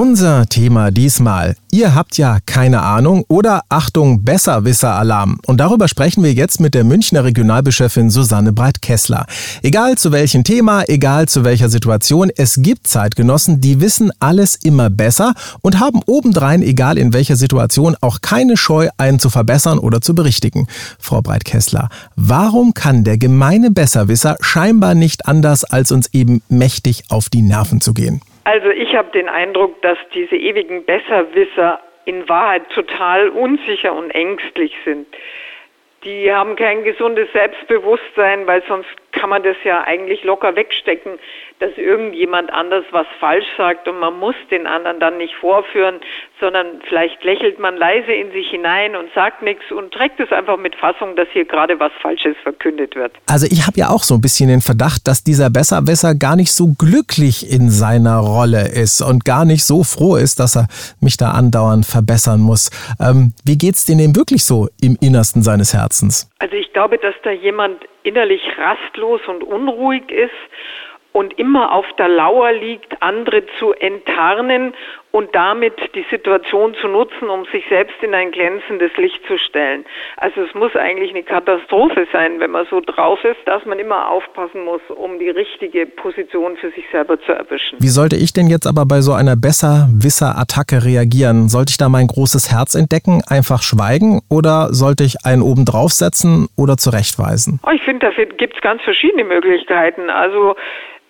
Unser Thema diesmal. Ihr habt ja keine Ahnung oder Achtung, Besserwisser-Alarm. Und darüber sprechen wir jetzt mit der Münchner Regionalbischöfin Susanne Breit-Kessler. Egal zu welchem Thema, egal zu welcher Situation, es gibt Zeitgenossen, die wissen alles immer besser und haben obendrein, egal in welcher Situation, auch keine Scheu, einen zu verbessern oder zu berichtigen. Frau Breit-Kessler, warum kann der gemeine Besserwisser scheinbar nicht anders, als uns eben mächtig auf die Nerven zu gehen? Also ich habe den Eindruck, dass diese ewigen Besserwisser in Wahrheit total unsicher und ängstlich sind. Die haben kein gesundes Selbstbewusstsein, weil sonst kann man das ja eigentlich locker wegstecken, dass irgendjemand anders was falsch sagt und man muss den anderen dann nicht vorführen, sondern vielleicht lächelt man leise in sich hinein und sagt nichts und trägt es einfach mit Fassung, dass hier gerade was Falsches verkündet wird. Also ich habe ja auch so ein bisschen den Verdacht, dass dieser Besserwisser gar nicht so glücklich in seiner Rolle ist und gar nicht so froh ist, dass er mich da andauernd verbessern muss. Ähm, wie geht's denn dem wirklich so im Innersten seines Herzens? Also ich glaube, dass da jemand innerlich rastlos und unruhig ist und immer auf der Lauer liegt, andere zu enttarnen und damit die Situation zu nutzen, um sich selbst in ein glänzendes Licht zu stellen. Also es muss eigentlich eine Katastrophe sein, wenn man so drauf ist, dass man immer aufpassen muss, um die richtige Position für sich selber zu erwischen. Wie sollte ich denn jetzt aber bei so einer Besserwisser-Attacke reagieren? Sollte ich da mein großes Herz entdecken, einfach schweigen oder sollte ich einen oben draufsetzen oder zurechtweisen? Oh, ich finde, da gibt es ganz verschiedene Möglichkeiten. Also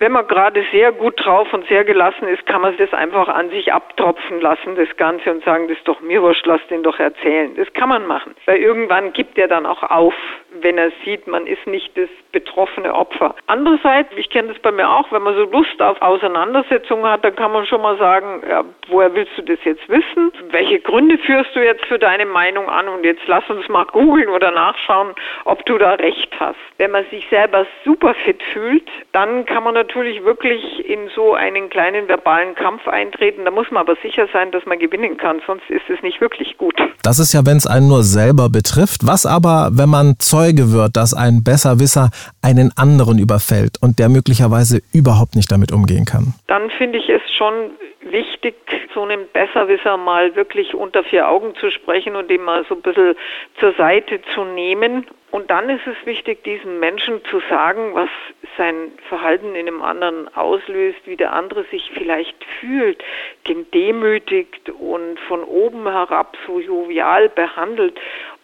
wenn man gerade sehr gut drauf und sehr gelassen ist, kann man das einfach an sich abtropfen lassen, das Ganze, und sagen, das ist doch mir wurscht, lass den doch erzählen. Das kann man machen. Weil irgendwann gibt er dann auch auf, wenn er sieht, man ist nicht das betroffene Opfer. Andererseits, ich kenne das bei mir auch, wenn man so Lust auf Auseinandersetzungen hat, dann kann man schon mal sagen, ja, woher willst du das jetzt wissen? Welche Gründe führst du jetzt für deine Meinung an? Und jetzt lass uns mal googeln oder nachschauen, ob du da recht hast. Wenn man sich selber super fit fühlt, dann kann man natürlich natürlich wirklich in so einen kleinen verbalen Kampf eintreten. Da muss man aber sicher sein, dass man gewinnen kann, sonst ist es nicht wirklich gut. Das ist ja, wenn es einen nur selber betrifft. Was aber, wenn man Zeuge wird, dass ein Besserwisser einen anderen überfällt und der möglicherweise überhaupt nicht damit umgehen kann? Dann finde ich es schon wichtig, so einem Besserwisser mal wirklich unter vier Augen zu sprechen und ihn mal so ein bisschen zur Seite zu nehmen. Und dann ist es wichtig, diesem Menschen zu sagen, was sein Verhalten in einem anderen auslöst, wie der andere sich vielleicht fühlt, gedemütigt und von oben herab so jovial behandelt.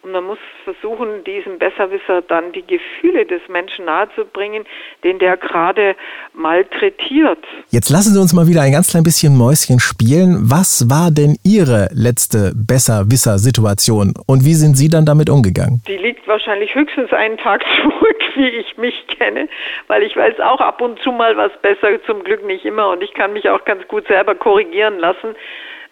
Und man muss versuchen, diesem Besserwisser dann die Gefühle des Menschen nahezubringen, den der gerade malträtiert. Jetzt lassen Sie uns mal wieder ein ganz klein bisschen Mäuschen spielen. Was war denn Ihre letzte Besserwisser-Situation und wie sind Sie dann damit umgegangen? Die liegt wahrscheinlich höchstens einen Tag zurück, wie ich mich kenne, weil ich weiß auch ab und zu mal was besser, zum Glück nicht immer und ich kann mich auch ganz gut selber korrigieren lassen.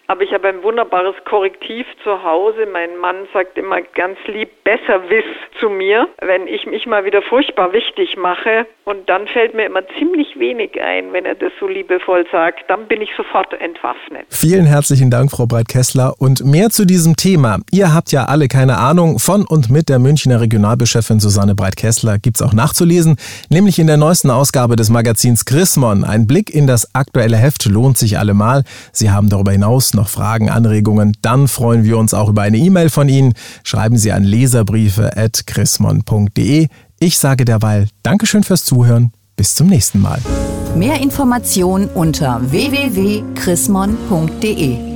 Aber ich habe ein wunderbares Korrektiv zu Hause. Mein Mann sagt immer ganz lieb, besser wiss zu mir, wenn ich mich mal wieder furchtbar wichtig mache. Und dann fällt mir immer ziemlich wenig ein, wenn er das so liebevoll sagt. Dann bin ich sofort entwaffnet. Vielen herzlichen Dank, Frau Breit-Kessler. Und mehr zu diesem Thema. Ihr habt ja alle keine Ahnung. Von und mit der Münchner Regionalbischöfin Susanne Breit-Kessler gibt es auch nachzulesen, nämlich in der neuesten Ausgabe des Magazins Chrismon. Ein Blick in das aktuelle Heft lohnt sich allemal. Sie haben darüber hinaus noch Fragen, Anregungen, dann freuen wir uns auch über eine E-Mail von Ihnen. Schreiben Sie an leserbriefe.chrismon.de. Ich sage derweil Dankeschön fürs Zuhören. Bis zum nächsten Mal. Mehr Informationen unter www.chrismon.de